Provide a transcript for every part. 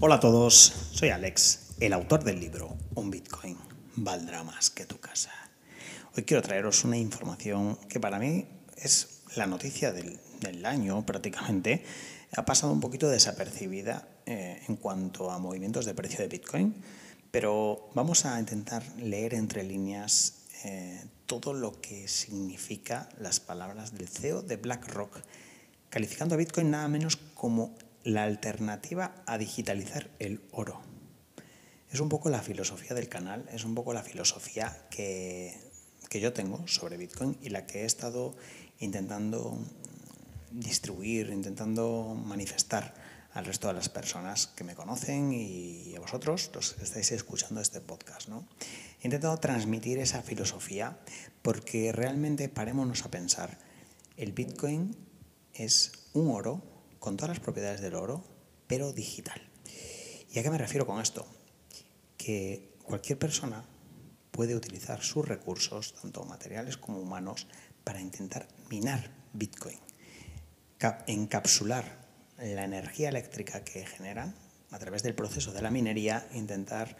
Hola a todos, soy Alex, el autor del libro Un Bitcoin valdrá más que tu casa. Hoy quiero traeros una información que para mí es la noticia del, año prácticamente. Ha pasado un poquito desapercibida eh, en cuanto a movimientos de precio de Bitcoin, pero vamos a intentar leer entre líneas eh, todo lo que significa las palabras del CEO de BlackRock, calificando a Bitcoin nada menos como la alternativa a digitalizar el oro. Es un poco la filosofía del canal, es un poco la filosofía que, que yo tengo sobre Bitcoin y la que he estado intentando distribuir, intentando manifestar al resto de las personas que me conocen y a vosotros, los que estáis escuchando este podcast. ¿no? He intentado transmitir esa filosofía porque realmente parémonos a pensar, el Bitcoin es un oro con todas las propiedades del oro, pero digital. ¿Y a qué me refiero con esto? Que cualquier persona puede utilizar sus recursos, tanto materiales como humanos, para intentar minar Bitcoin, encapsular la energía eléctrica que generan a través del proceso de la minería, intentar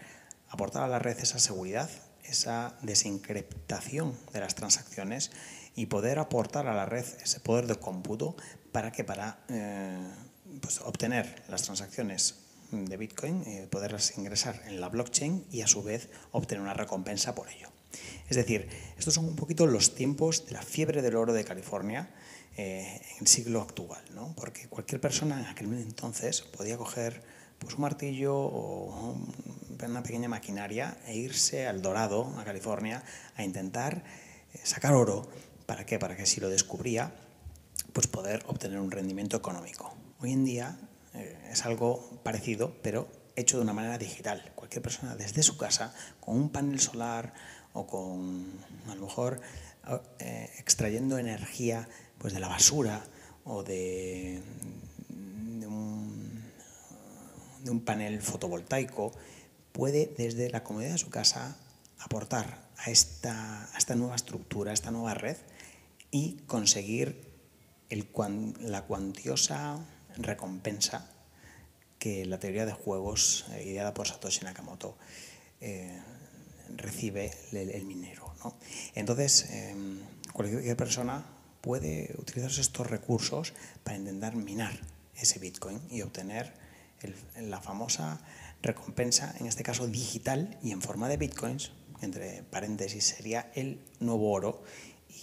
aportar a la red esa seguridad, esa desencriptación de las transacciones y poder aportar a la red ese poder de cómputo para que para eh, pues, obtener las transacciones de Bitcoin, eh, poderlas ingresar en la blockchain y a su vez obtener una recompensa por ello. Es decir, estos son un poquito los tiempos de la fiebre del oro de California eh, en el siglo actual, ¿no? porque cualquier persona en aquel entonces podía coger pues, un martillo o una pequeña maquinaria e irse al Dorado, a California, a intentar sacar oro. ¿Para qué? Para que si lo descubría, pues poder obtener un rendimiento económico. Hoy en día eh, es algo parecido, pero hecho de una manera digital. Cualquier persona desde su casa, con un panel solar o con, a lo mejor, eh, extrayendo energía pues, de la basura o de, un, de un panel fotovoltaico, puede desde la comodidad de su casa aportar a esta, a esta nueva estructura, a esta nueva red y conseguir la cuantiosa recompensa que la teoría de juegos eh, ideada por Satoshi Nakamoto eh, recibe el, minero. Entonces, em, cualquier persona puede utilizar estos recursos para intentar minar ese Bitcoin y obtener la famosa recompensa, en este caso digital y en forma de Bitcoins, entre paréntesis sería el nuevo oro,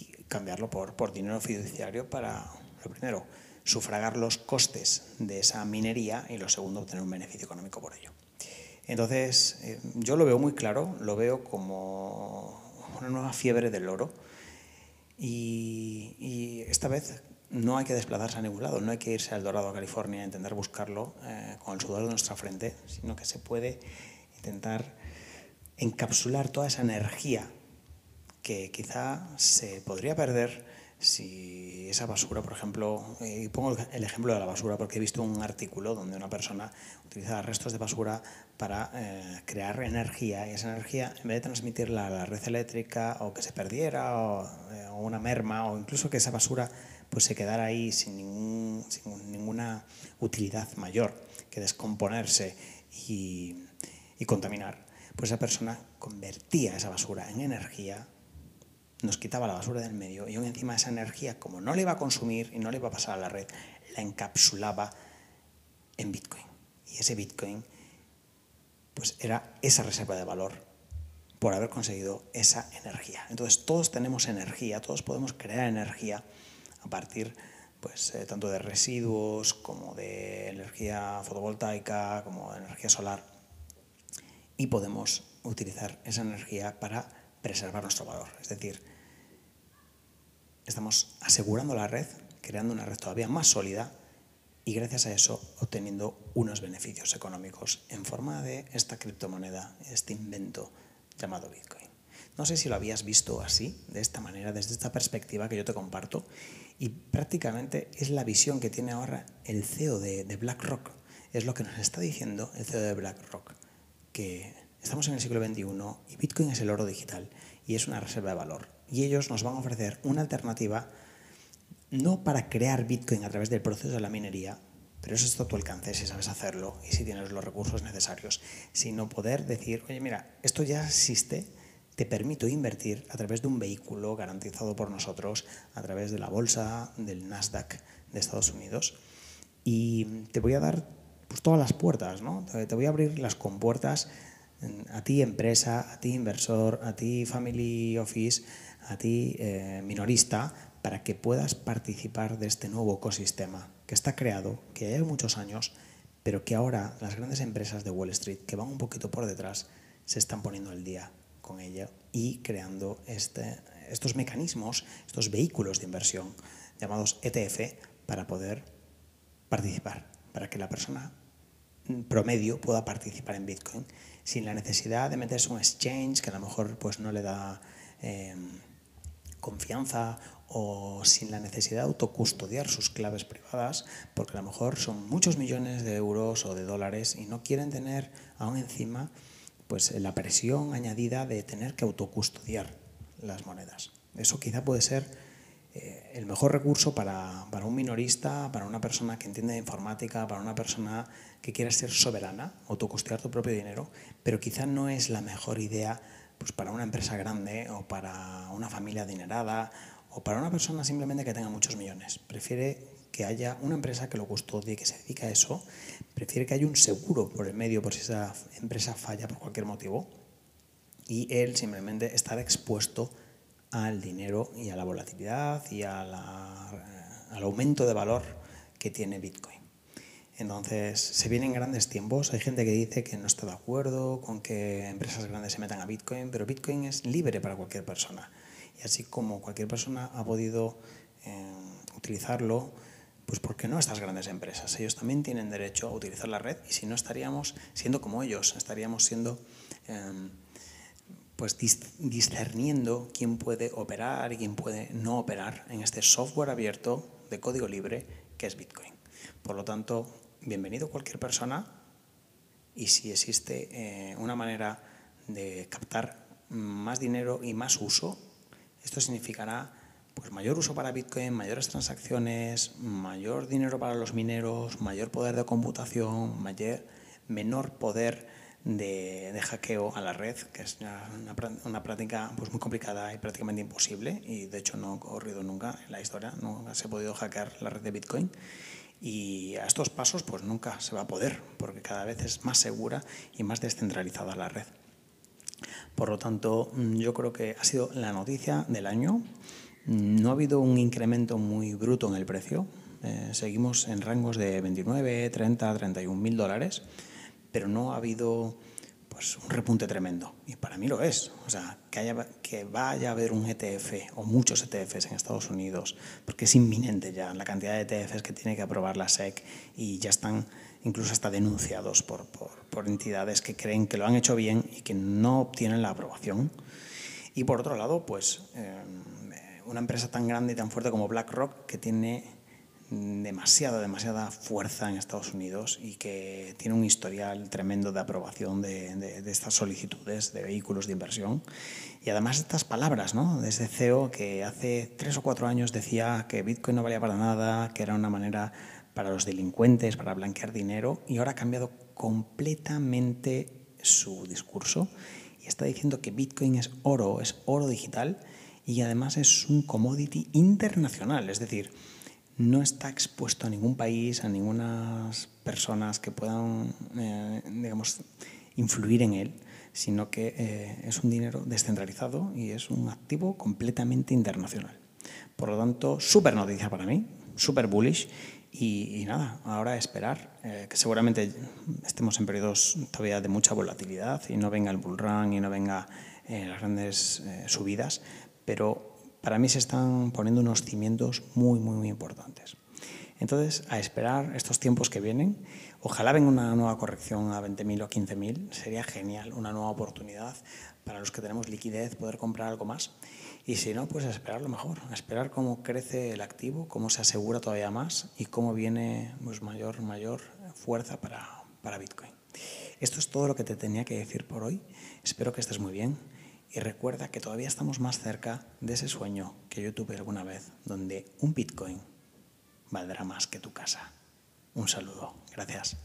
y cambiarlo por, por dinero fiduciario para, lo primero, sufragar los costes de esa minería y lo segundo, obtener un beneficio económico por ello. Entonces, eh, yo lo veo muy claro, lo veo como una nueva fiebre del oro y, esta vez no hay que desplazarse a ningún lado, no hay que irse al Dorado, a California, a intentar buscarlo eh, con el sudor de nuestra frente, sino que se puede intentar encapsular toda esa energía que quizá se podría perder si esa basura, por ejemplo, eh, y pongo el ejemplo de la basura porque he visto un artículo donde una persona utiliza restos de basura para eh, crear energía y esa energía, en vez de transmitirla a la red eléctrica o que se perdiera o, eh, una merma o incluso que esa basura pues se quedara ahí sin, ningún, sin ninguna utilidad mayor que descomponerse y, y contaminar, pues esa persona convertía esa basura en energía nos quitaba la basura del medio y aún encima esa energía, como no le iba a consumir y no le iba a pasar a la red, la encapsulaba en Bitcoin. Y ese Bitcoin, pues era esa reserva de valor por haber conseguido esa energía. Entonces todos tenemos energía, todos podemos crear energía a partir pues eh, tanto de residuos como de energía fotovoltaica, como de energía solar y podemos utilizar esa energía para preservar nuestro valor. Es decir, estamos asegurando la red, creando una red todavía más sólida y gracias a eso obteniendo unos beneficios económicos en forma de esta criptomoneda, este invento llamado Bitcoin. No sé si lo habías visto así, de esta manera, desde esta perspectiva que yo te comparto, y prácticamente es la visión que tiene ahora el CEO de, BlackRock. Es lo que nos está diciendo el CEO de BlackRock, que Estamos en el siglo XXI y Bitcoin es el oro digital y es una reserva de valor. Y ellos nos van a ofrecer una alternativa no para crear Bitcoin a través del proceso de la minería, pero eso está a tu alcance si sabes hacerlo y si tienes los recursos necesarios, sino poder decir, oye, mira, esto ya existe, te permito invertir a través de un vehículo garantizado por nosotros, a través de la bolsa del Nasdaq de Estados Unidos, y te voy a dar pues, todas las puertas, ¿no? Te voy a abrir las compuertas a ti empresa, a ti inversor, a ti family office, a ti eh, minorista, para que puedas participar de este nuevo ecosistema que está creado, que hay muchos años, pero que ahora las grandes empresas de Wall Street, que van un poquito por detrás, se están poniendo al día con ello y creando este, estos mecanismos, estos vehículos de inversión llamados ETF para poder participar, para que la persona promedio pueda participar en Bitcoin sin la necesidad de meterse un exchange que a lo mejor pues, no le da eh, confianza o sin la necesidad de autocustodiar sus claves privadas, porque a lo mejor son muchos millones de euros o de dólares y no quieren tener aún encima pues, la presión añadida de tener que autocustodiar las monedas. Eso quizá puede ser eh, el mejor recurso para, para, un minorista, para una persona que entiende de informática, para una persona que quiera ser soberana, autocustodiar tu propio dinero, pero quizá no es la mejor idea pues, para una empresa grande o para una familia adinerada o para una persona simplemente que tenga muchos millones. Prefiere que haya una empresa que lo custodie, que se dedica a eso, prefiere que haya un seguro por el medio por si esa empresa falla por cualquier motivo y él simplemente estar expuesto al dinero y a la volatilidad y al aumento de valor que tiene Bitcoin. Entonces, se vienen grandes tiempos. Hay gente que dice que no está de acuerdo con que empresas grandes se metan a Bitcoin, pero Bitcoin es libre para cualquier persona. Y así como cualquier persona ha podido eh, utilizarlo, pues ¿por qué no estas grandes empresas? Ellos también tienen derecho a utilizar la red y si no estaríamos siendo como ellos, estaríamos siendo em, pues discerniendo quién puede operar y quién puede no operar en este software abierto de código libre que es Bitcoin. Por lo tanto, bienvenido cualquier persona y si existe eh, una manera de captar más dinero y más uso, esto significará pues, mayor uso para Bitcoin, mayores transacciones, mayor dinero para los mineros, mayor poder de computación, mayor, menor poder de, hackeo a la red, que es una, práctica pues, muy complicada y prácticamente imposible, y de hecho no ha ocurrido nunca en la historia, nunca se ha podido hackear la red de Bitcoin. Y a estos pasos pues nunca se va a poder, porque cada vez es más segura y más descentralizada la red. Por lo tanto, mm, yo creo que ha sido la noticia del año. Mm, no ha habido un incremento muy bruto en el precio. Eh, seguimos en rangos de 29, 30, 31 mil dólares, pero no ha habido pues, un repunte tremendo. Y para mí lo es. O sea, que, haya, que vaya a haber un ETF o muchos ETFs en Estados Unidos, porque es inminente ya la cantidad de ETFs que tiene que aprobar la SEC y ya están incluso hasta denunciados por, por, entidades que creen que lo han hecho bien y que no obtienen la aprobación. Y por otro lado, pues eh, una empresa tan grande y tan fuerte como BlackRock, que tiene demasiada, demasiada fuerza en Estados Unidos y que tiene un historial tremendo de aprobación de, estas solicitudes de vehículos de inversión. Y además estas palabras, ¿no? De ese CEO que hace tres o cuatro años decía que Bitcoin no valía para nada, que era una manera para los delincuentes, para blanquear dinero, y ahora ha cambiado completamente su discurso y está diciendo que Bitcoin es oro, es oro digital y además es un commodity internacional, es decir, no está expuesto a ningún país, a ninguna personas que puedan, eh, digamos, influir en él, sino que eh, es un dinero descentralizado y es un activo completamente internacional. Por lo tanto, súper noticia para mí, súper bullish y, nada, ahora esperar, eh, que seguramente estemos en periodos todavía de mucha volatilidad y no venga el bull run y no venga las grandes subidas, pero para mí se están poniendo unos cimientos muy, muy, muy importantes. Entonces, a esperar estos tiempos que vienen, ojalá venga una nueva corrección a 20.000 o 15.000, sería genial, una nueva oportunidad para los que tenemos liquidez, poder comprar algo más. Y si no, pues a esperar lo mejor, a esperar cómo crece el activo, cómo se asegura todavía más y cómo viene pues, mayor, mayor fuerza para, para Bitcoin. Esto es todo lo que te tenía que decir por hoy. Espero que estés muy bien y recuerda que todavía estamos más cerca de ese sueño que yo tuve alguna vez, donde un Bitcoin valdrá más que tu casa. Un saludo. Gracias.